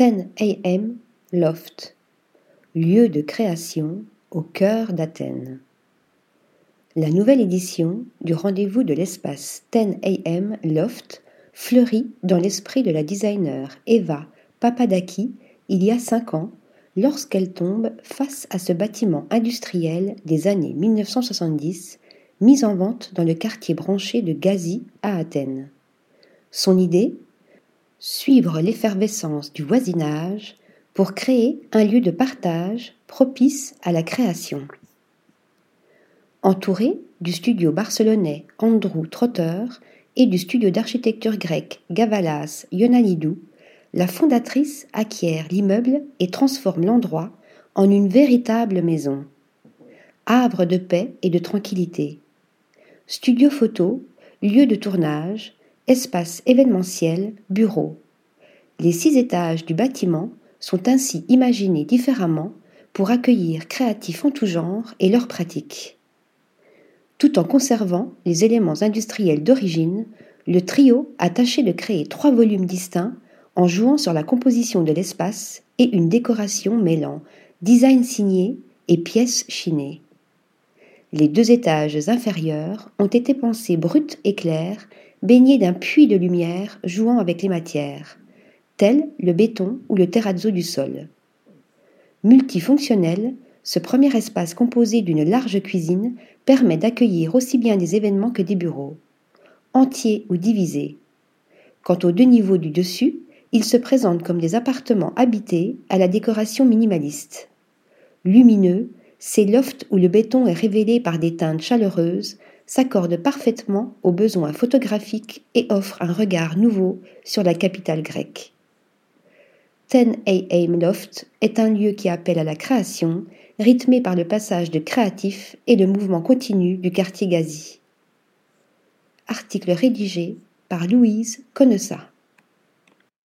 10 AM Loft, lieu de création au cœur d'Athènes. La nouvelle édition du rendez-vous de l'espace 10 AM Loft fleurit dans l'esprit de la designer Eva Papadaki il y a cinq ans lorsqu'elle tombe face à ce bâtiment industriel des années 1970 mis en vente dans le quartier branché de Gazi à Athènes. Son idée? Suivre l'effervescence du voisinage pour créer un lieu de partage propice à la création. Entourée du studio barcelonais Andrew Trotter et du studio d'architecture grec Gavalas Ionanidou, la fondatrice acquiert l'immeuble et transforme l'endroit en une véritable maison. Havre de paix et de tranquillité. Studio photo, lieu de tournage, espace événementiel, bureau. Les six étages du bâtiment sont ainsi imaginés différemment pour accueillir créatifs en tout genre et leurs pratiques. Tout en conservant les éléments industriels d'origine, le trio a tâché de créer trois volumes distincts en jouant sur la composition de l'espace et une décoration mêlant design signé et pièces chinées. Les deux étages inférieurs ont été pensés bruts et clairs, baignés d'un puits de lumière jouant avec les matières, tels le béton ou le terrazzo du sol. Multifonctionnel, ce premier espace composé d'une large cuisine permet d'accueillir aussi bien des événements que des bureaux, entiers ou divisés. Quant aux deux niveaux du dessus, ils se présentent comme des appartements habités à la décoration minimaliste. Lumineux, ces lofts où le béton est révélé par des teintes chaleureuses s'accordent parfaitement aux besoins photographiques et offrent un regard nouveau sur la capitale grecque. 10 AM Loft est un lieu qui appelle à la création, rythmé par le passage de créatifs et le mouvement continu du quartier Gazi. Article rédigé par Louise Conessa.